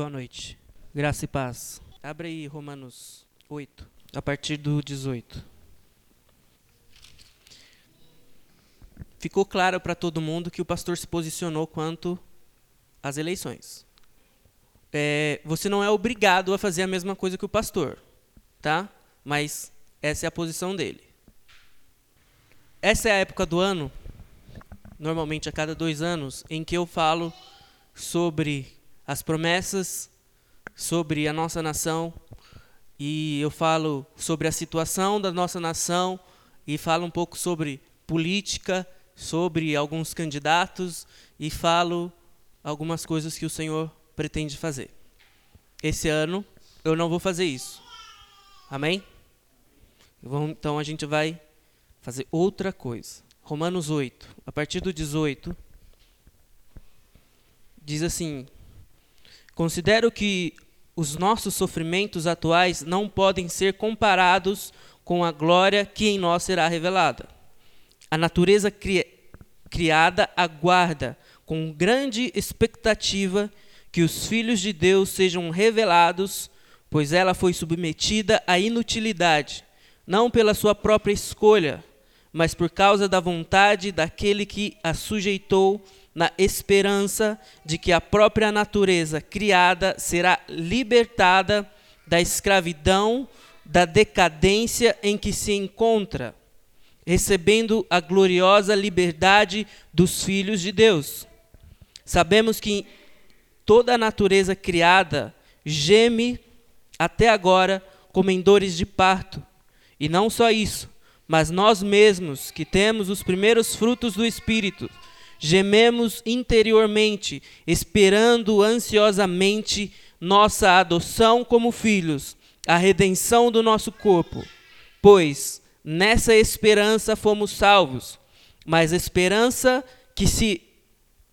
Boa noite. Graça e paz. Abre aí Romanos 8, a partir do 18. Ficou claro para todo mundo que o pastor se posicionou quanto às eleições. É, você não é obrigado a fazer a mesma coisa que o pastor, tá? Mas essa é a posição dele. Essa é a época do ano, normalmente a cada dois anos, em que eu falo sobre as promessas sobre a nossa nação e eu falo sobre a situação da nossa nação e falo um pouco sobre política, sobre alguns candidatos e falo algumas coisas que o Senhor pretende fazer. Esse ano eu não vou fazer isso. Amém? Então a gente vai fazer outra coisa. Romanos 8, a partir do 18, diz assim: Considero que os nossos sofrimentos atuais não podem ser comparados com a glória que em nós será revelada. A natureza cri criada aguarda com grande expectativa que os filhos de Deus sejam revelados, pois ela foi submetida à inutilidade, não pela sua própria escolha, mas por causa da vontade daquele que a sujeitou na esperança de que a própria natureza criada será libertada da escravidão, da decadência em que se encontra, recebendo a gloriosa liberdade dos filhos de Deus. Sabemos que toda a natureza criada geme até agora como em dores de parto. E não só isso, mas nós mesmos, que temos os primeiros frutos do Espírito, gememos interiormente, esperando ansiosamente nossa adoção como filhos, a redenção do nosso corpo. Pois nessa esperança fomos salvos. Mas esperança que se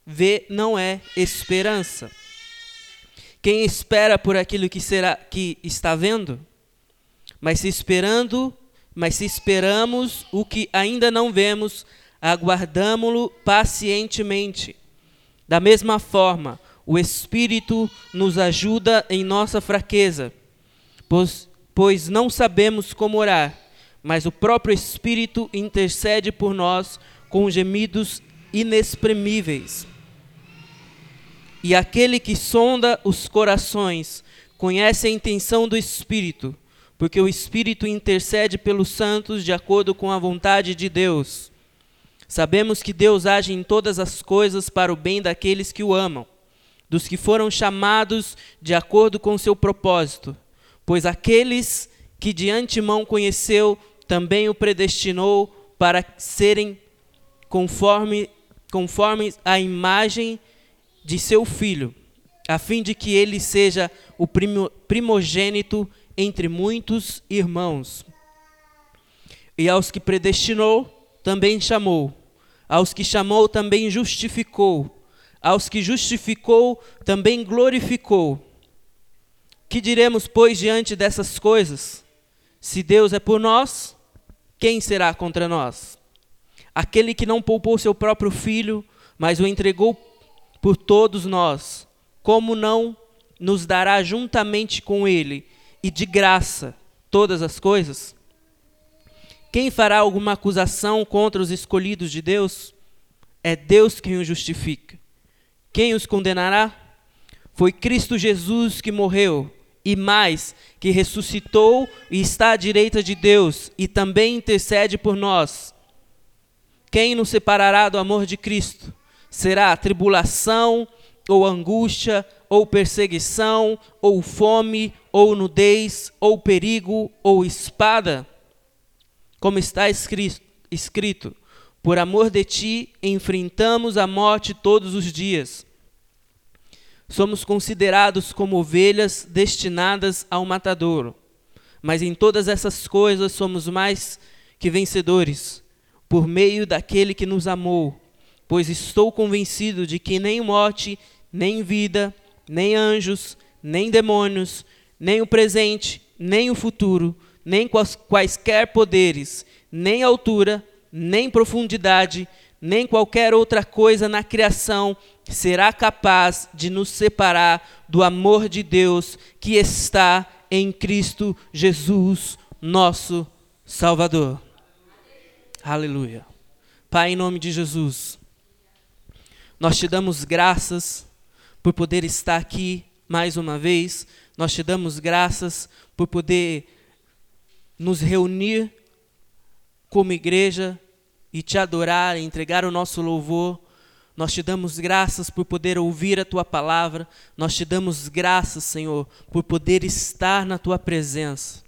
vê não é esperança. Quem espera por aquilo que será que está vendo? Mas se esperando, mas se esperamos o que ainda não vemos, aguardamo-lo pacientemente. Da mesma forma, o Espírito nos ajuda em nossa fraqueza, pois, pois não sabemos como orar, mas o próprio Espírito intercede por nós com gemidos inexprimíveis. E aquele que sonda os corações conhece a intenção do Espírito, porque o Espírito intercede pelos santos de acordo com a vontade de Deus. Sabemos que Deus age em todas as coisas para o bem daqueles que o amam, dos que foram chamados de acordo com seu propósito. Pois aqueles que de antemão conheceu, também o predestinou para serem conforme, conforme a imagem de seu filho, a fim de que ele seja o primogênito entre muitos irmãos. E aos que predestinou, também chamou. Aos que chamou, também justificou. Aos que justificou, também glorificou. Que diremos, pois, diante dessas coisas? Se Deus é por nós, quem será contra nós? Aquele que não poupou seu próprio filho, mas o entregou por todos nós, como não nos dará juntamente com ele e de graça todas as coisas? Quem fará alguma acusação contra os escolhidos de Deus? É Deus quem os justifica. Quem os condenará? Foi Cristo Jesus que morreu, e mais, que ressuscitou e está à direita de Deus, e também intercede por nós. Quem nos separará do amor de Cristo? Será tribulação, ou angústia, ou perseguição, ou fome, ou nudez, ou perigo, ou espada? Como está escrito, Por amor de ti enfrentamos a morte todos os dias. Somos considerados como ovelhas destinadas ao matadouro. Mas em todas essas coisas somos mais que vencedores, por meio daquele que nos amou. Pois estou convencido de que nem morte, nem vida, nem anjos, nem demônios, nem o presente, nem o futuro, nem quaisquer poderes, nem altura, nem profundidade, nem qualquer outra coisa na criação será capaz de nos separar do amor de Deus que está em Cristo Jesus, nosso Salvador. Aleluia. Pai, em nome de Jesus, nós te damos graças por poder estar aqui mais uma vez. Nós te damos graças por poder nos reunir como igreja e te adorar, entregar o nosso louvor. Nós te damos graças por poder ouvir a tua palavra. Nós te damos graças, Senhor, por poder estar na tua presença.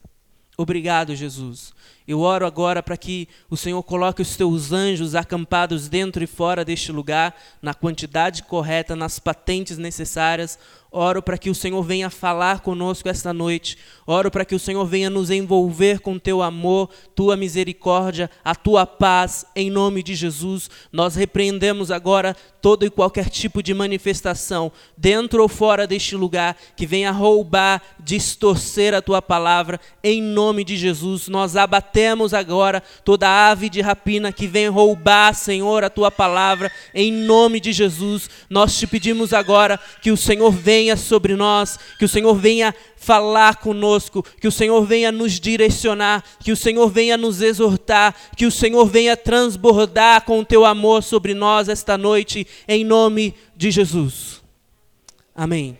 Obrigado, Jesus. Eu oro agora para que o Senhor coloque os teus anjos acampados dentro e fora deste lugar, na quantidade correta, nas patentes necessárias. Oro para que o Senhor venha falar conosco esta noite. Oro para que o Senhor venha nos envolver com teu amor, tua misericórdia, a tua paz, em nome de Jesus. Nós repreendemos agora todo e qualquer tipo de manifestação, dentro ou fora deste lugar, que venha roubar, distorcer a tua palavra, em nome de Jesus. Nós abatemos agora toda ave de rapina que vem roubar, Senhor, a tua palavra, em nome de Jesus. Nós te pedimos agora que o Senhor venha venha sobre nós, que o Senhor venha falar conosco, que o Senhor venha nos direcionar, que o Senhor venha nos exortar, que o Senhor venha transbordar com o teu amor sobre nós esta noite, em nome de Jesus. Amém.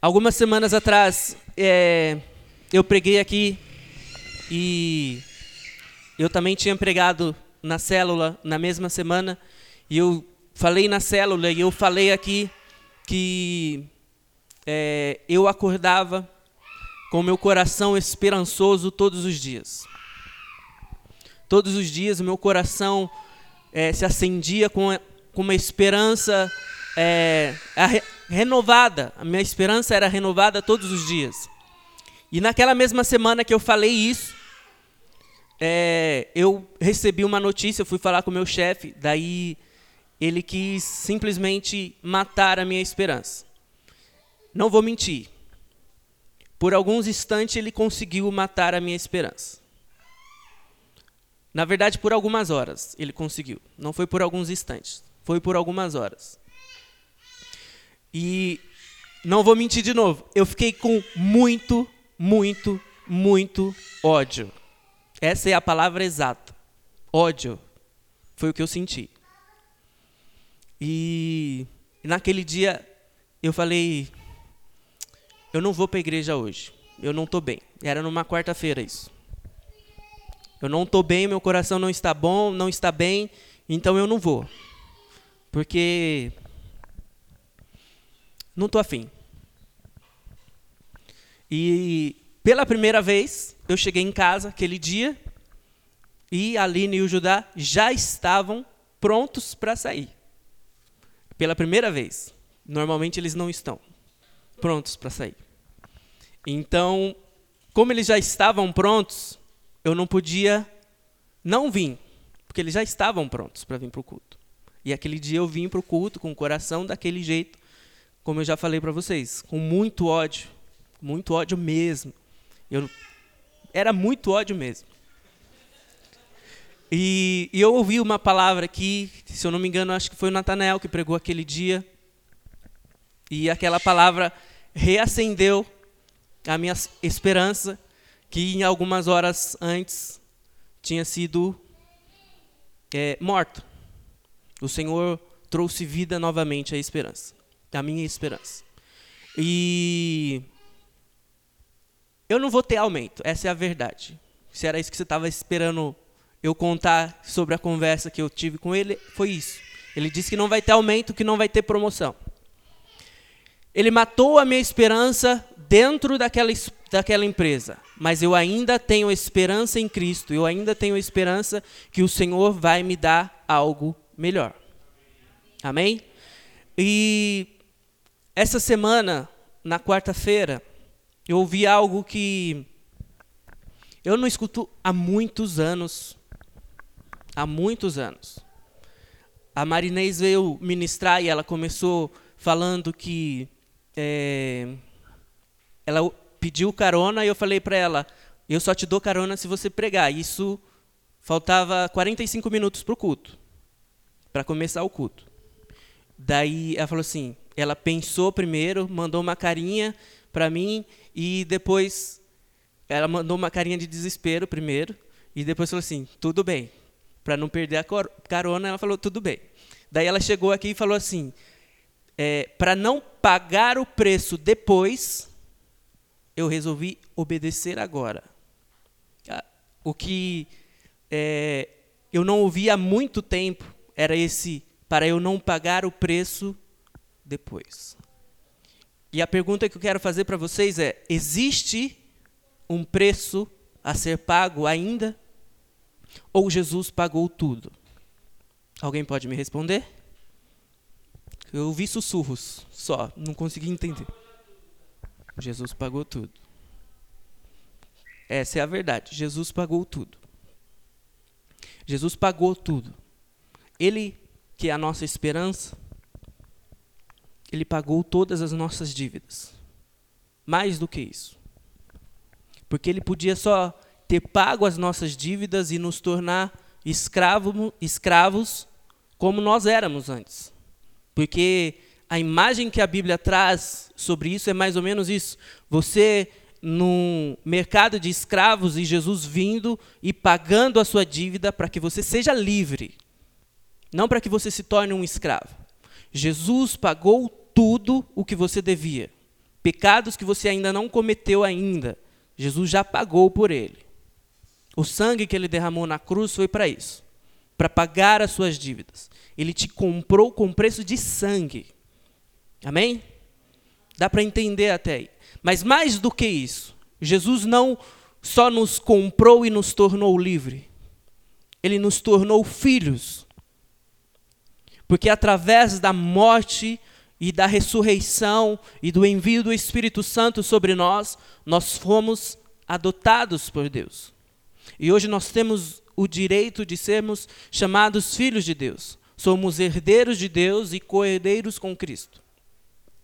Algumas semanas atrás, é, eu preguei aqui e eu também tinha pregado na célula na mesma semana e eu falei na célula e eu falei aqui que é, eu acordava com meu coração esperançoso todos os dias. Todos os dias meu coração é, se acendia com, com uma esperança é, re, renovada. A minha esperança era renovada todos os dias. E naquela mesma semana que eu falei isso, é, eu recebi uma notícia, eu fui falar com o meu chefe, daí ele quis simplesmente matar a minha esperança. Não vou mentir. Por alguns instantes ele conseguiu matar a minha esperança. Na verdade, por algumas horas ele conseguiu. Não foi por alguns instantes. Foi por algumas horas. E não vou mentir de novo. Eu fiquei com muito, muito, muito ódio. Essa é a palavra exata. Ódio. Foi o que eu senti. E naquele dia eu falei: eu não vou para a igreja hoje. Eu não estou bem. Era numa quarta-feira isso. Eu não estou bem, meu coração não está bom, não está bem, então eu não vou. Porque não estou afim. E pela primeira vez, eu cheguei em casa aquele dia e a Aline e o Judá já estavam prontos para sair pela primeira vez. Normalmente eles não estão prontos para sair. Então, como eles já estavam prontos, eu não podia não vir, porque eles já estavam prontos para vir para o culto. E aquele dia eu vim para o culto com o coração daquele jeito, como eu já falei para vocês, com muito ódio, muito ódio mesmo. Eu era muito ódio mesmo. E, e, eu ouvi uma palavra aqui, se eu não me engano, acho que foi o Natanael que pregou aquele dia. E aquela palavra reacendeu a minha esperança, que em algumas horas antes tinha sido é, morto. O Senhor trouxe vida novamente à esperança, à minha esperança. E eu não vou ter aumento, essa é a verdade. Se era isso que você estava esperando eu contar sobre a conversa que eu tive com ele foi isso. Ele disse que não vai ter aumento, que não vai ter promoção. Ele matou a minha esperança dentro daquela, daquela empresa, mas eu ainda tenho esperança em Cristo, eu ainda tenho esperança que o Senhor vai me dar algo melhor. Amém? E essa semana, na quarta-feira, eu ouvi algo que eu não escuto há muitos anos há muitos anos. A Marinês veio ministrar e ela começou falando que é, ela pediu carona e eu falei para ela, eu só te dou carona se você pregar. Isso faltava 45 minutos para o culto, para começar o culto. Daí ela falou assim, ela pensou primeiro, mandou uma carinha para mim e depois ela mandou uma carinha de desespero primeiro e depois falou assim, tudo bem. Para não perder a carona, ela falou tudo bem. Daí ela chegou aqui e falou assim, é, para não pagar o preço depois, eu resolvi obedecer agora. Ah, o que é, eu não ouvi há muito tempo era esse para eu não pagar o preço depois. E a pergunta que eu quero fazer para vocês é: existe um preço a ser pago ainda? Ou Jesus pagou tudo? Alguém pode me responder? Eu ouvi sussurros só, não consegui entender. Jesus pagou tudo. Essa é a verdade. Jesus pagou tudo. Jesus pagou tudo. Ele, que é a nossa esperança, ele pagou todas as nossas dívidas. Mais do que isso. Porque ele podia só ter pago as nossas dívidas e nos tornar escravo, escravos como nós éramos antes. Porque a imagem que a Bíblia traz sobre isso é mais ou menos isso. Você num mercado de escravos e Jesus vindo e pagando a sua dívida para que você seja livre, não para que você se torne um escravo. Jesus pagou tudo o que você devia. Pecados que você ainda não cometeu ainda, Jesus já pagou por ele. O sangue que ele derramou na cruz foi para isso, para pagar as suas dívidas. Ele te comprou com preço de sangue. Amém? Dá para entender até aí. Mas mais do que isso, Jesus não só nos comprou e nos tornou livre, ele nos tornou filhos. Porque através da morte e da ressurreição e do envio do Espírito Santo sobre nós, nós fomos adotados por Deus. E hoje nós temos o direito de sermos chamados filhos de Deus. Somos herdeiros de Deus e co-herdeiros com Cristo.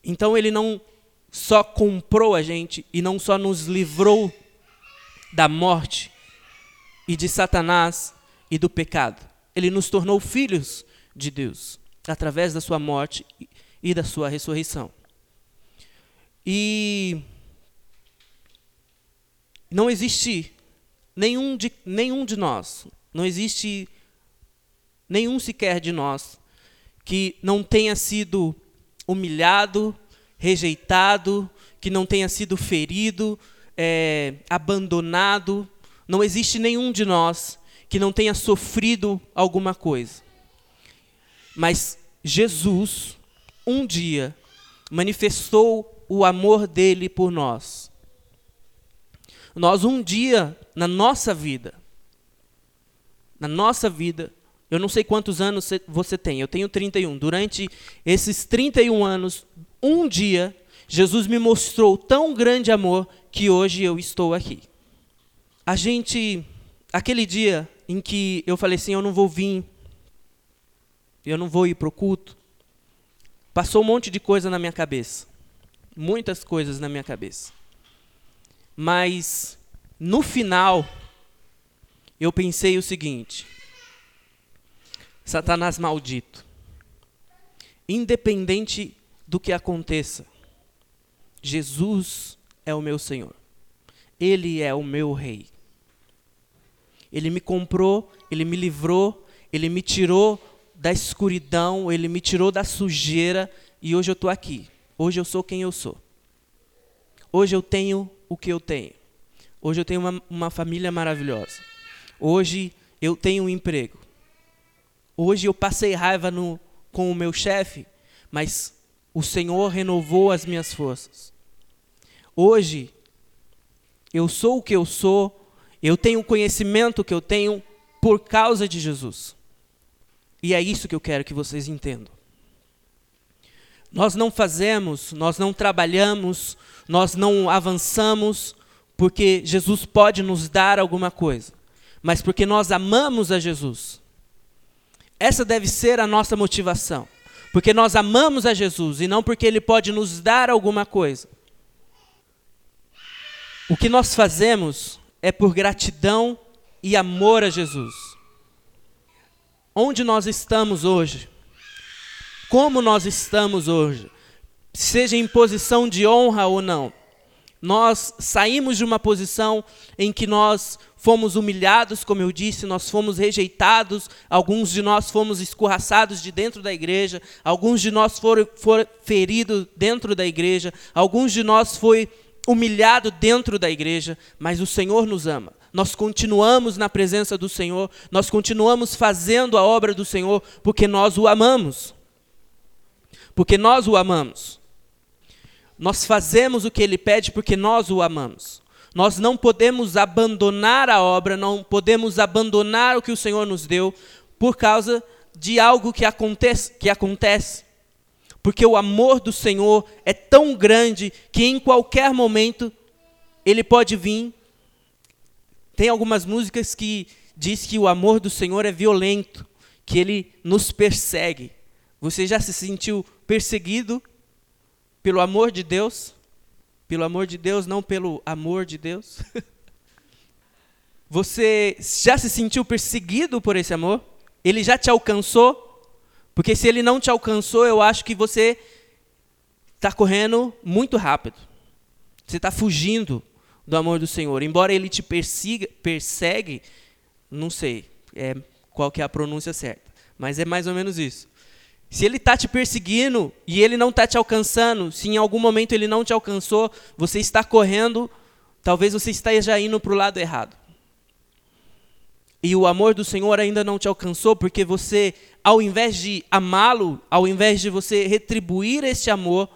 Então ele não só comprou a gente e não só nos livrou da morte e de Satanás e do pecado. Ele nos tornou filhos de Deus através da sua morte e da sua ressurreição. E não existe nenhum de, nenhum de nós, não existe nenhum sequer de nós que não tenha sido humilhado, rejeitado, que não tenha sido ferido, é, abandonado. Não existe nenhum de nós que não tenha sofrido alguma coisa. Mas Jesus, um dia, manifestou o amor dele por nós. Nós, um dia, na nossa vida, na nossa vida, eu não sei quantos anos você tem, eu tenho 31. Durante esses 31 anos, um dia, Jesus me mostrou tão grande amor que hoje eu estou aqui. A gente, aquele dia em que eu falei assim, eu não vou vir, eu não vou ir para o culto, passou um monte de coisa na minha cabeça. Muitas coisas na minha cabeça. Mas, no final, eu pensei o seguinte: Satanás maldito, independente do que aconteça. Jesus é o meu Senhor. Ele é o meu Rei. Ele me comprou, ele me livrou, ele me tirou da escuridão, ele me tirou da sujeira e hoje eu estou aqui. Hoje eu sou quem eu sou. Hoje eu tenho o que eu tenho. Hoje eu tenho uma, uma família maravilhosa. Hoje eu tenho um emprego. Hoje eu passei raiva no, com o meu chefe, mas o Senhor renovou as minhas forças. Hoje, eu sou o que eu sou, eu tenho o conhecimento que eu tenho por causa de Jesus. E é isso que eu quero que vocês entendam. Nós não fazemos, nós não trabalhamos, nós não avançamos porque Jesus pode nos dar alguma coisa, mas porque nós amamos a Jesus. Essa deve ser a nossa motivação. Porque nós amamos a Jesus e não porque Ele pode nos dar alguma coisa. O que nós fazemos é por gratidão e amor a Jesus. onde nós estamos hoje, como nós estamos hoje, seja em posição de honra ou não. Nós saímos de uma posição em que nós fomos humilhados, como eu disse, nós fomos rejeitados, alguns de nós fomos escorraçados de dentro da igreja, alguns de nós foram, foram feridos dentro da igreja, alguns de nós foi humilhado dentro da igreja, mas o Senhor nos ama. Nós continuamos na presença do Senhor, nós continuamos fazendo a obra do Senhor porque nós o amamos. Porque nós o amamos. Nós fazemos o que ele pede porque nós o amamos. Nós não podemos abandonar a obra, não podemos abandonar o que o Senhor nos deu por causa de algo que acontece, que acontece. Porque o amor do Senhor é tão grande que em qualquer momento ele pode vir. Tem algumas músicas que diz que o amor do Senhor é violento, que ele nos persegue. Você já se sentiu perseguido pelo amor de Deus, pelo amor de Deus, não pelo amor de Deus. Você já se sentiu perseguido por esse amor? Ele já te alcançou? Porque se ele não te alcançou, eu acho que você está correndo muito rápido. Você está fugindo do amor do Senhor. Embora ele te persiga, persegue, não sei é, qual que é a pronúncia certa, mas é mais ou menos isso. Se ele está te perseguindo e ele não está te alcançando, se em algum momento ele não te alcançou, você está correndo, talvez você esteja indo para o lado errado. E o amor do Senhor ainda não te alcançou, porque você, ao invés de amá-lo, ao invés de você retribuir este amor,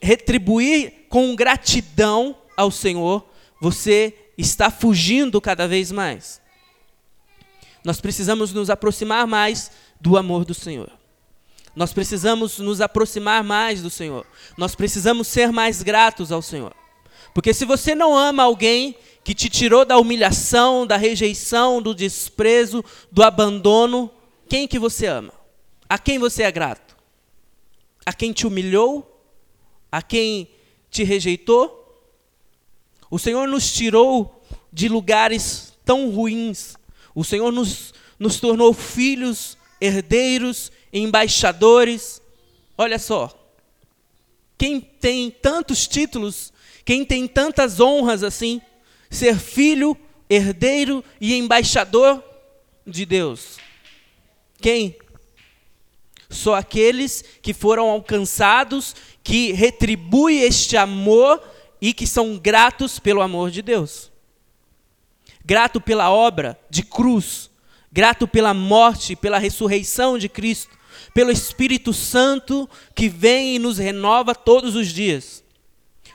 retribuir com gratidão ao Senhor, você está fugindo cada vez mais. Nós precisamos nos aproximar mais do amor do Senhor. Nós precisamos nos aproximar mais do Senhor. Nós precisamos ser mais gratos ao Senhor. Porque se você não ama alguém que te tirou da humilhação, da rejeição, do desprezo, do abandono, quem que você ama? A quem você é grato? A quem te humilhou? A quem te rejeitou? O Senhor nos tirou de lugares tão ruins. O Senhor nos, nos tornou filhos, herdeiros embaixadores. Olha só. Quem tem tantos títulos, quem tem tantas honras assim, ser filho, herdeiro e embaixador de Deus? Quem? Só aqueles que foram alcançados, que retribuem este amor e que são gratos pelo amor de Deus. Grato pela obra de cruz, grato pela morte, pela ressurreição de Cristo, pelo Espírito Santo que vem e nos renova todos os dias.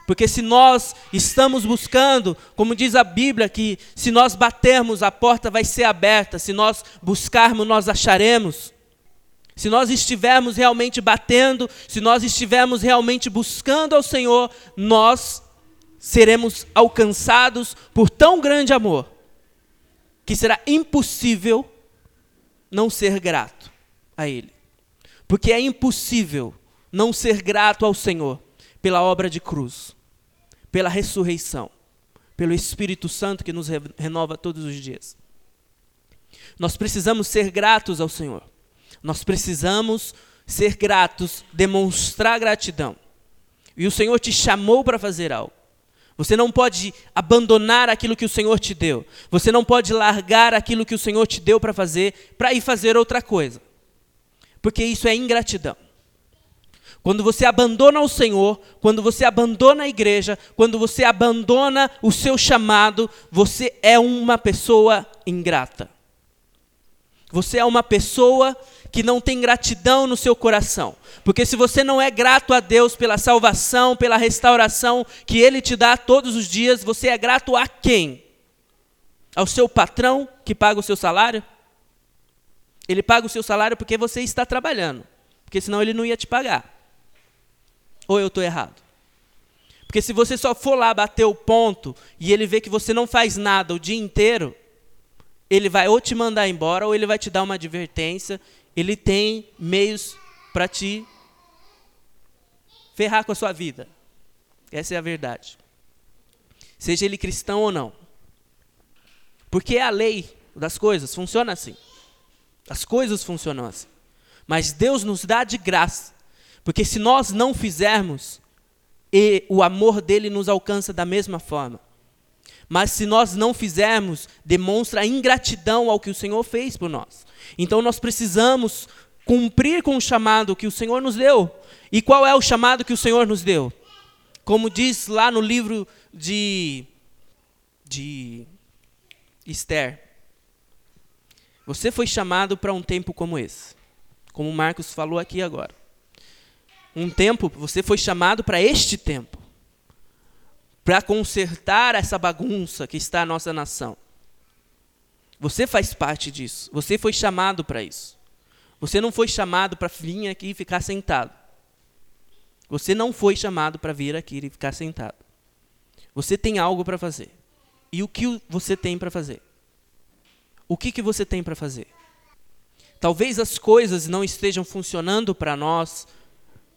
Porque se nós estamos buscando, como diz a Bíblia, que se nós batermos, a porta vai ser aberta, se nós buscarmos, nós acharemos. Se nós estivermos realmente batendo, se nós estivermos realmente buscando ao Senhor, nós seremos alcançados por tão grande amor, que será impossível não ser grato a Ele. Porque é impossível não ser grato ao Senhor pela obra de cruz, pela ressurreição, pelo Espírito Santo que nos renova todos os dias. Nós precisamos ser gratos ao Senhor. Nós precisamos ser gratos, demonstrar gratidão. E o Senhor te chamou para fazer algo. Você não pode abandonar aquilo que o Senhor te deu. Você não pode largar aquilo que o Senhor te deu para fazer para ir fazer outra coisa porque isso é ingratidão. Quando você abandona o Senhor, quando você abandona a igreja, quando você abandona o seu chamado, você é uma pessoa ingrata. Você é uma pessoa que não tem gratidão no seu coração. Porque se você não é grato a Deus pela salvação, pela restauração que Ele te dá todos os dias, você é grato a quem? Ao seu patrão que paga o seu salário? Ele paga o seu salário porque você está trabalhando. Porque senão ele não ia te pagar. Ou eu estou errado? Porque se você só for lá bater o ponto e ele vê que você não faz nada o dia inteiro, ele vai ou te mandar embora ou ele vai te dar uma advertência. Ele tem meios para te ferrar com a sua vida. Essa é a verdade. Seja ele cristão ou não. Porque é a lei das coisas, funciona assim. As coisas funcionam assim. Mas Deus nos dá de graça. Porque se nós não fizermos, o amor dele nos alcança da mesma forma. Mas se nós não fizermos, demonstra ingratidão ao que o Senhor fez por nós. Então nós precisamos cumprir com o chamado que o Senhor nos deu. E qual é o chamado que o Senhor nos deu? Como diz lá no livro de, de Esther. Você foi chamado para um tempo como esse. Como o Marcos falou aqui agora. Um tempo, você foi chamado para este tempo para consertar essa bagunça que está a nossa nação. Você faz parte disso. Você foi chamado para isso. Você não foi chamado para vir aqui e ficar sentado. Você não foi chamado para vir aqui e ficar sentado. Você tem algo para fazer. E o que você tem para fazer? O que, que você tem para fazer? Talvez as coisas não estejam funcionando para nós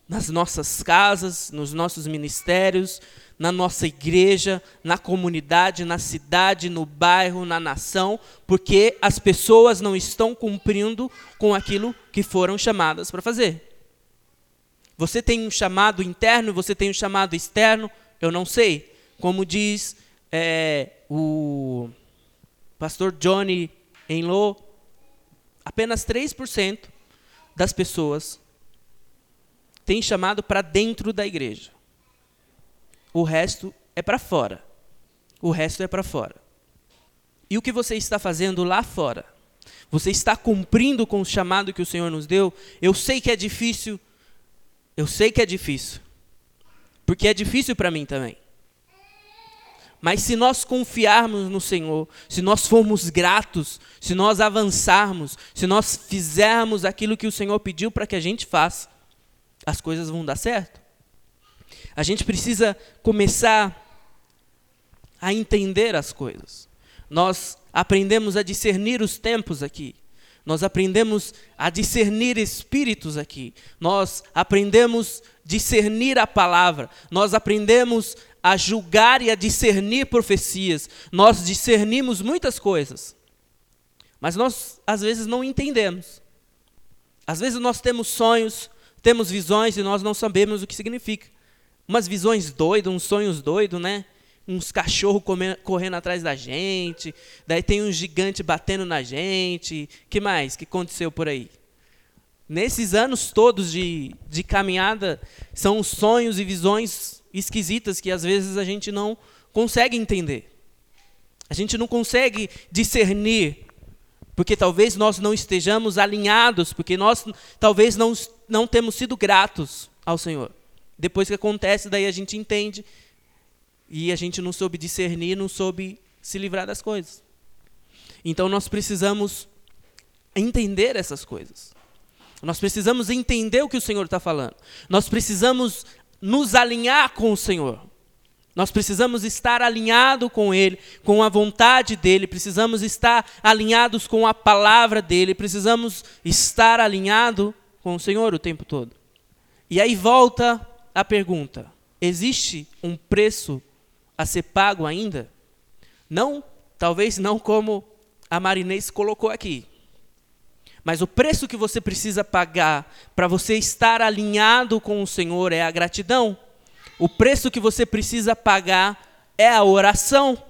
nas nossas casas, nos nossos ministérios, na nossa igreja, na comunidade, na cidade, no bairro, na nação, porque as pessoas não estão cumprindo com aquilo que foram chamadas para fazer. Você tem um chamado interno, você tem um chamado externo, eu não sei. Como diz é, o pastor Johnny Enlow, apenas 3% das pessoas têm chamado para dentro da igreja. O resto é para fora. O resto é para fora. E o que você está fazendo lá fora? Você está cumprindo com o chamado que o Senhor nos deu? Eu sei que é difícil. Eu sei que é difícil. Porque é difícil para mim também. Mas se nós confiarmos no Senhor, se nós formos gratos, se nós avançarmos, se nós fizermos aquilo que o Senhor pediu para que a gente faça, as coisas vão dar certo. A gente precisa começar a entender as coisas. Nós aprendemos a discernir os tempos aqui. Nós aprendemos a discernir espíritos aqui. Nós aprendemos discernir a palavra. Nós aprendemos a julgar e a discernir profecias. Nós discernimos muitas coisas. Mas nós, às vezes, não entendemos. Às vezes, nós temos sonhos, temos visões e nós não sabemos o que significa umas visões doidas, uns sonhos doidos, né? Uns cachorros correndo atrás da gente, daí tem um gigante batendo na gente. que mais que aconteceu por aí? Nesses anos todos de, de caminhada, são sonhos e visões esquisitas que às vezes a gente não consegue entender. A gente não consegue discernir, porque talvez nós não estejamos alinhados, porque nós talvez não, não temos sido gratos ao Senhor. Depois que acontece, daí a gente entende. E a gente não soube discernir, não soube se livrar das coisas. Então nós precisamos entender essas coisas. Nós precisamos entender o que o Senhor está falando. Nós precisamos nos alinhar com o Senhor. Nós precisamos estar alinhado com Ele, com a vontade dEle, precisamos estar alinhados com a palavra dEle, precisamos estar alinhado com o Senhor o tempo todo. E aí volta a pergunta: existe um preço a ser pago ainda? Não, talvez não como a Marinês colocou aqui. Mas o preço que você precisa pagar para você estar alinhado com o Senhor é a gratidão. O preço que você precisa pagar é a oração.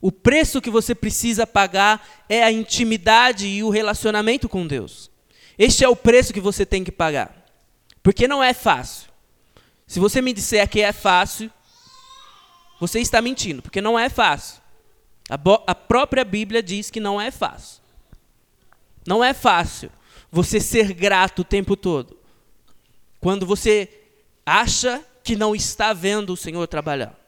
O preço que você precisa pagar é a intimidade e o relacionamento com Deus. Este é o preço que você tem que pagar. Porque não é fácil. Se você me disser que é fácil, você está mentindo, porque não é fácil. A, a própria Bíblia diz que não é fácil. Não é fácil você ser grato o tempo todo. Quando você acha que não está vendo o Senhor trabalhar.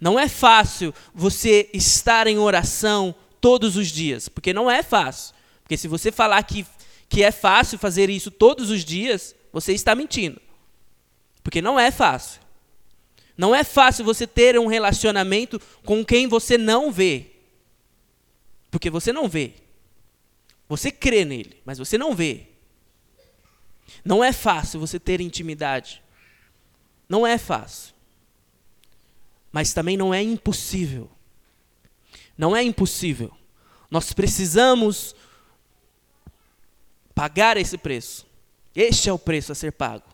Não é fácil você estar em oração todos os dias, porque não é fácil. Porque se você falar que, que é fácil fazer isso todos os dias, você está mentindo. Porque não é fácil. Não é fácil você ter um relacionamento com quem você não vê. Porque você não vê. Você crê nele, mas você não vê. Não é fácil você ter intimidade. Não é fácil. Mas também não é impossível. Não é impossível. Nós precisamos pagar esse preço. Este é o preço a ser pago.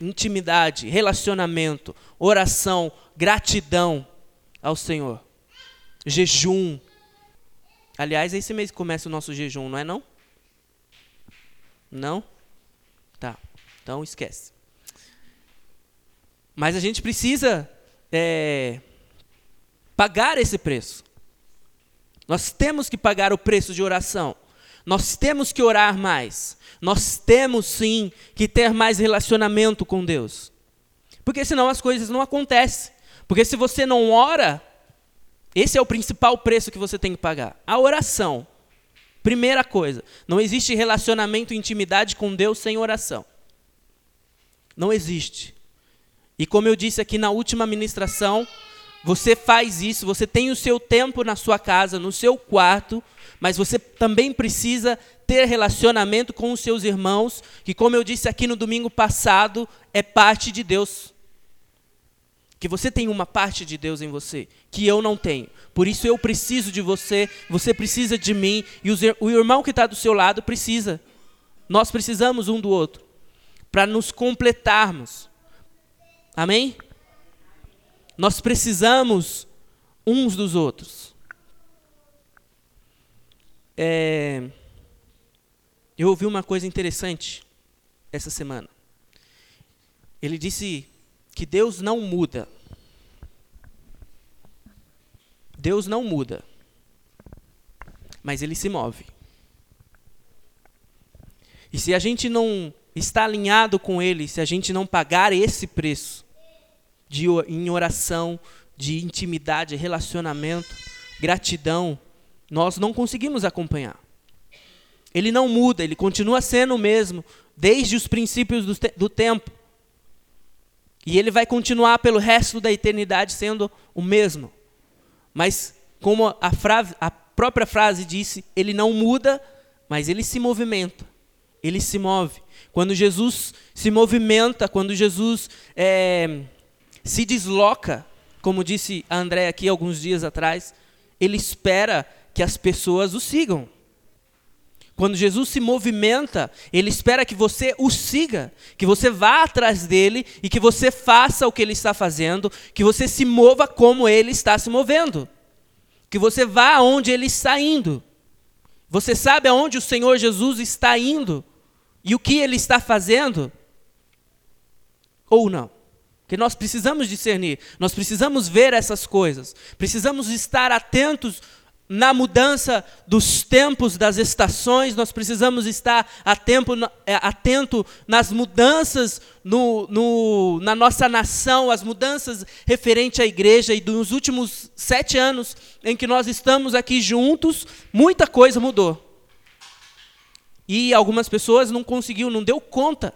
Intimidade, relacionamento, oração, gratidão ao Senhor. Jejum. Aliás, é esse mês que começa o nosso jejum, não é não? Não? Tá. Então esquece. Mas a gente precisa é, pagar esse preço. Nós temos que pagar o preço de oração. Nós temos que orar mais. Nós temos sim que ter mais relacionamento com Deus. Porque senão as coisas não acontecem. Porque se você não ora, esse é o principal preço que você tem que pagar. A oração. Primeira coisa, não existe relacionamento e intimidade com Deus sem oração. Não existe. E como eu disse aqui na última ministração, você faz isso, você tem o seu tempo na sua casa, no seu quarto, mas você também precisa ter relacionamento com os seus irmãos, que, como eu disse aqui no domingo passado, é parte de Deus. Que você tem uma parte de Deus em você, que eu não tenho. Por isso eu preciso de você, você precisa de mim, e o irmão que está do seu lado precisa. Nós precisamos um do outro, para nos completarmos. Amém? Nós precisamos uns dos outros. É, eu ouvi uma coisa interessante essa semana. Ele disse que Deus não muda. Deus não muda. Mas ele se move. E se a gente não está alinhado com ele, se a gente não pagar esse preço de, em oração, de intimidade, relacionamento, gratidão, nós não conseguimos acompanhar. Ele não muda, ele continua sendo o mesmo desde os princípios do, te do tempo. E ele vai continuar pelo resto da eternidade sendo o mesmo. Mas, como a, frase, a própria frase disse, ele não muda, mas ele se movimenta. Ele se move. Quando Jesus se movimenta, quando Jesus é, se desloca, como disse a André aqui alguns dias atrás, ele espera que as pessoas o sigam. Quando Jesus se movimenta, ele espera que você o siga, que você vá atrás dele e que você faça o que ele está fazendo, que você se mova como ele está se movendo, que você vá aonde ele está indo. Você sabe aonde o Senhor Jesus está indo e o que ele está fazendo? Ou não? Que nós precisamos discernir, nós precisamos ver essas coisas, precisamos estar atentos na mudança dos tempos, das estações, nós precisamos estar tempo, é, atento nas mudanças no, no, na nossa nação, as mudanças referente à igreja. E dos últimos sete anos em que nós estamos aqui juntos, muita coisa mudou. E algumas pessoas não conseguiu, não deu conta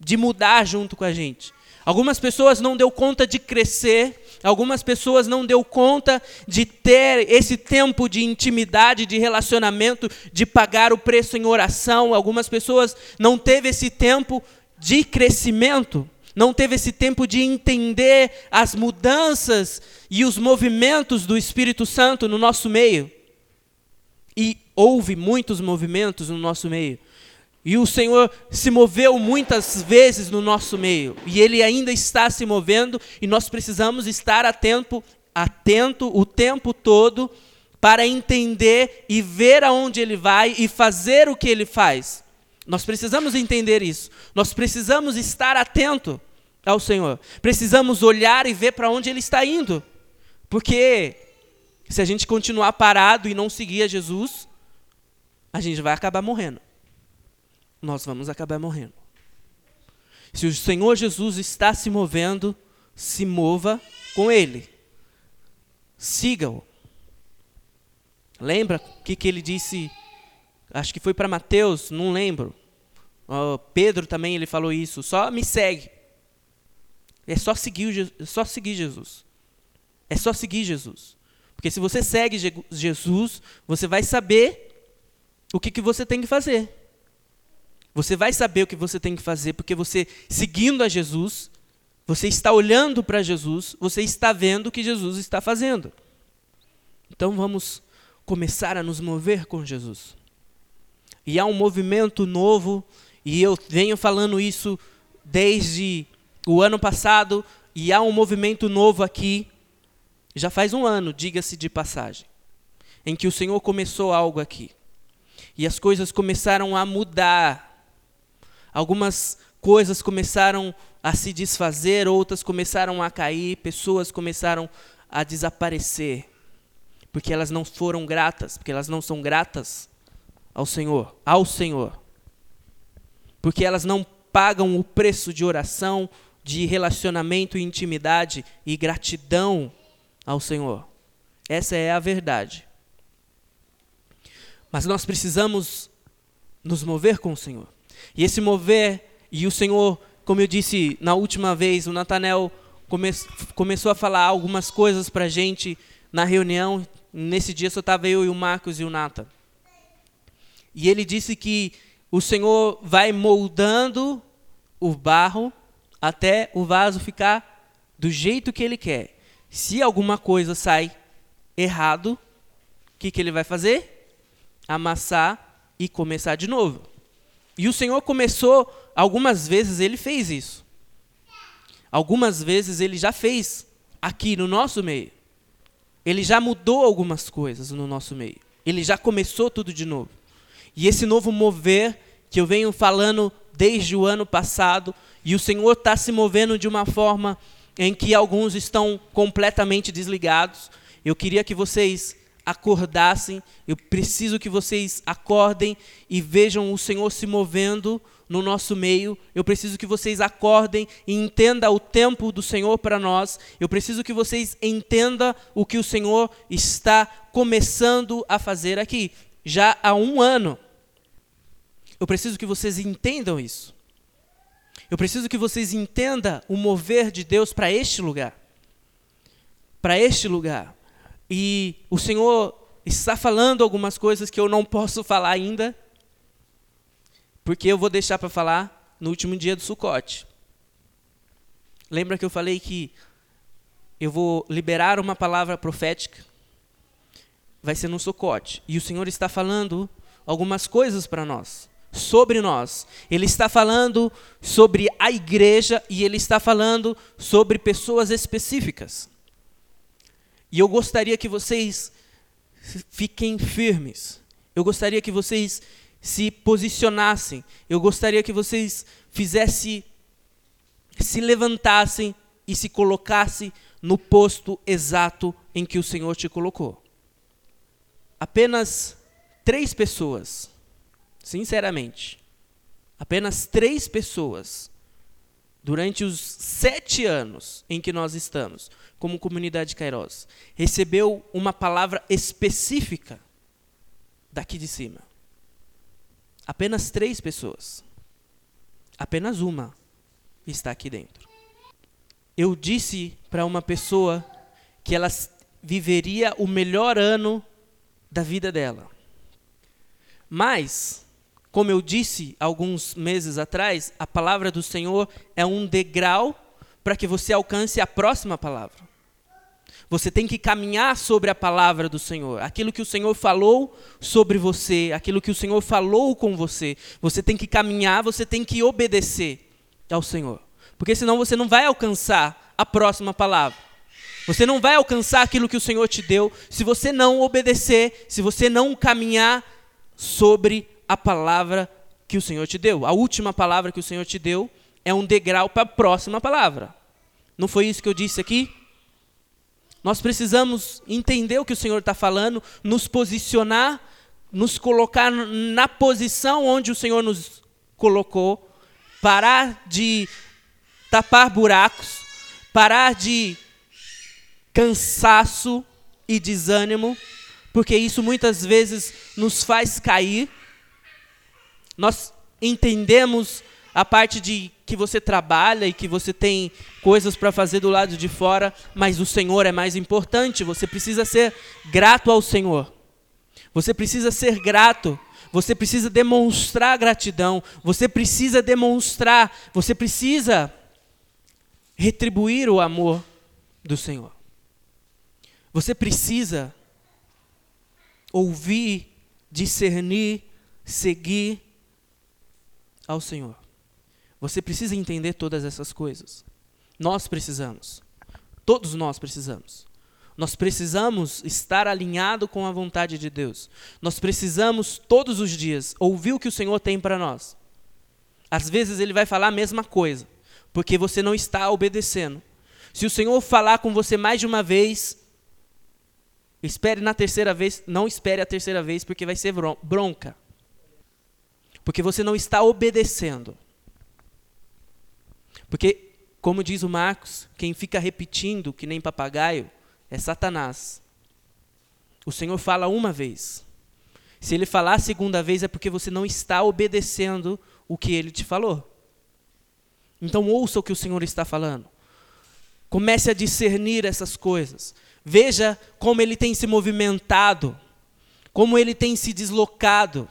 de mudar junto com a gente. Algumas pessoas não deu conta de crescer, algumas pessoas não deu conta de ter esse tempo de intimidade, de relacionamento, de pagar o preço em oração. Algumas pessoas não teve esse tempo de crescimento, não teve esse tempo de entender as mudanças e os movimentos do Espírito Santo no nosso meio. E houve muitos movimentos no nosso meio. E o Senhor se moveu muitas vezes no nosso meio, e Ele ainda está se movendo, e nós precisamos estar atento, atento o tempo todo para entender e ver aonde Ele vai e fazer o que Ele faz. Nós precisamos entender isso. Nós precisamos estar atento ao Senhor. Precisamos olhar e ver para onde Ele está indo, porque se a gente continuar parado e não seguir a Jesus, a gente vai acabar morrendo nós vamos acabar morrendo. Se o Senhor Jesus está se movendo, se mova com Ele. Siga-o. Lembra o que, que ele disse? Acho que foi para Mateus, não lembro. Uh, Pedro também ele falou isso. Só me segue. É só seguir, é só seguir Jesus. É só seguir Jesus. Porque se você segue Jesus, você vai saber o que, que você tem que fazer. Você vai saber o que você tem que fazer, porque você, seguindo a Jesus, você está olhando para Jesus, você está vendo o que Jesus está fazendo. Então vamos começar a nos mover com Jesus. e há um movimento novo, e eu venho falando isso desde o ano passado, e há um movimento novo aqui, já faz um ano, diga-se de passagem, em que o Senhor começou algo aqui. E as coisas começaram a mudar. Algumas coisas começaram a se desfazer, outras começaram a cair, pessoas começaram a desaparecer, porque elas não foram gratas, porque elas não são gratas ao Senhor, ao Senhor. Porque elas não pagam o preço de oração, de relacionamento e intimidade e gratidão ao Senhor. Essa é a verdade. Mas nós precisamos nos mover com o Senhor. E esse mover, e o Senhor, como eu disse na última vez, o Natanel come, começou a falar algumas coisas para a gente na reunião. Nesse dia só estava eu e o Marcos e o Nata. E ele disse que o Senhor vai moldando o barro até o vaso ficar do jeito que ele quer. Se alguma coisa sai errado, o que, que ele vai fazer? Amassar e começar de novo. E o Senhor começou, algumas vezes ele fez isso. Algumas vezes ele já fez aqui no nosso meio. Ele já mudou algumas coisas no nosso meio. Ele já começou tudo de novo. E esse novo mover que eu venho falando desde o ano passado, e o Senhor está se movendo de uma forma em que alguns estão completamente desligados. Eu queria que vocês acordassem, eu preciso que vocês acordem e vejam o Senhor se movendo no nosso meio. Eu preciso que vocês acordem e entendam o tempo do Senhor para nós. Eu preciso que vocês entendam o que o Senhor está começando a fazer aqui, já há um ano. Eu preciso que vocês entendam isso. Eu preciso que vocês entendam o mover de Deus para este lugar. Para este lugar. E o Senhor está falando algumas coisas que eu não posso falar ainda, porque eu vou deixar para falar no último dia do Sucote. Lembra que eu falei que eu vou liberar uma palavra profética? Vai ser no Sucote. E o Senhor está falando algumas coisas para nós sobre nós. Ele está falando sobre a igreja e ele está falando sobre pessoas específicas. E eu gostaria que vocês fiquem firmes. Eu gostaria que vocês se posicionassem. Eu gostaria que vocês fizessem, se levantassem e se colocassem no posto exato em que o Senhor te colocou. Apenas três pessoas sinceramente, apenas três pessoas, durante os sete anos em que nós estamos como comunidade Kairos, recebeu uma palavra específica daqui de cima. Apenas três pessoas. Apenas uma está aqui dentro. Eu disse para uma pessoa que ela viveria o melhor ano da vida dela. Mas como eu disse alguns meses atrás, a palavra do Senhor é um degrau para que você alcance a próxima palavra. Você tem que caminhar sobre a palavra do Senhor, aquilo que o Senhor falou sobre você, aquilo que o Senhor falou com você. Você tem que caminhar, você tem que obedecer ao Senhor, porque senão você não vai alcançar a próxima palavra. Você não vai alcançar aquilo que o Senhor te deu se você não obedecer, se você não caminhar sobre a palavra que o Senhor te deu. A última palavra que o Senhor te deu é um degrau para a próxima palavra. Não foi isso que eu disse aqui? Nós precisamos entender o que o Senhor está falando, nos posicionar, nos colocar na posição onde o Senhor nos colocou, parar de tapar buracos, parar de cansaço e desânimo, porque isso muitas vezes nos faz cair nós entendemos a parte de que você trabalha e que você tem coisas para fazer do lado de fora, mas o Senhor é mais importante. Você precisa ser grato ao Senhor. Você precisa ser grato. Você precisa demonstrar gratidão. Você precisa demonstrar. Você precisa retribuir o amor do Senhor. Você precisa ouvir, discernir seguir ao Senhor. Você precisa entender todas essas coisas. Nós precisamos. Todos nós precisamos. Nós precisamos estar alinhado com a vontade de Deus. Nós precisamos todos os dias ouvir o que o Senhor tem para nós. Às vezes ele vai falar a mesma coisa, porque você não está obedecendo. Se o Senhor falar com você mais de uma vez, espere na terceira vez, não espere a terceira vez, porque vai ser bronca. Porque você não está obedecendo. Porque, como diz o Marcos, quem fica repetindo que nem papagaio é Satanás. O Senhor fala uma vez. Se ele falar a segunda vez é porque você não está obedecendo o que ele te falou. Então ouça o que o Senhor está falando. Comece a discernir essas coisas. Veja como ele tem se movimentado, como ele tem se deslocado,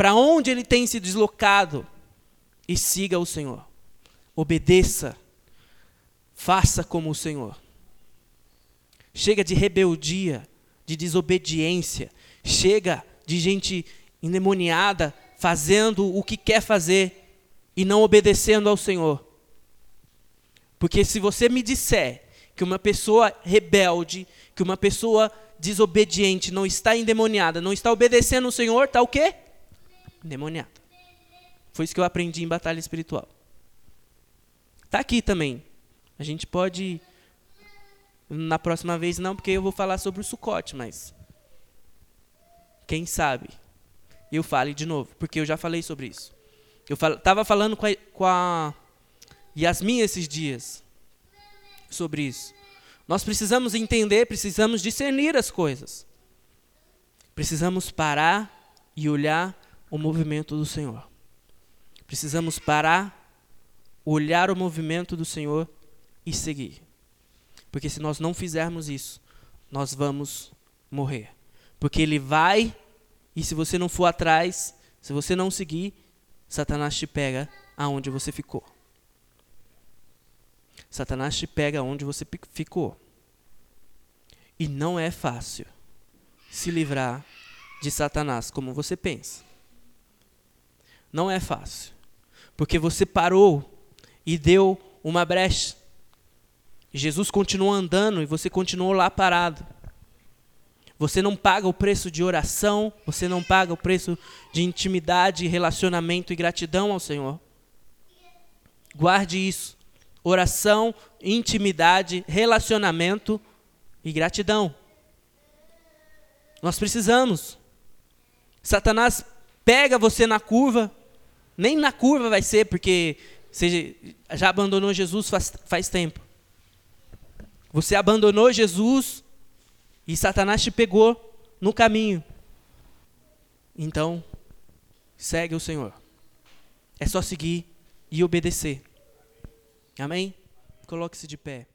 para onde ele tem se deslocado e siga o Senhor. Obedeça. Faça como o Senhor. Chega de rebeldia, de desobediência. Chega de gente endemoniada fazendo o que quer fazer e não obedecendo ao Senhor. Porque se você me disser que uma pessoa rebelde, que uma pessoa desobediente não está endemoniada, não está obedecendo ao Senhor, está o quê? Endemoniada. Foi isso que eu aprendi em batalha espiritual. Está aqui também. A gente pode na próxima vez não, porque eu vou falar sobre o Sucote, mas quem sabe eu fale de novo, porque eu já falei sobre isso. Eu fal falando com a, com a Yasmin esses dias sobre isso. Nós precisamos entender, precisamos discernir as coisas. Precisamos parar e olhar o movimento do Senhor. Precisamos parar, olhar o movimento do Senhor e seguir. Porque se nós não fizermos isso, nós vamos morrer. Porque ele vai, e se você não for atrás, se você não seguir, Satanás te pega aonde você ficou. Satanás te pega onde você ficou. E não é fácil se livrar de Satanás como você pensa. Não é fácil. Porque você parou e deu uma brecha. Jesus continuou andando e você continuou lá parado. Você não paga o preço de oração, você não paga o preço de intimidade, relacionamento e gratidão ao Senhor. Guarde isso. Oração, intimidade, relacionamento e gratidão. Nós precisamos. Satanás pega você na curva, nem na curva vai ser, porque você já abandonou Jesus faz, faz tempo. Você abandonou Jesus e Satanás te pegou no caminho. Então, segue o Senhor. É só seguir e obedecer. Amém? Coloque-se de pé.